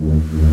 Música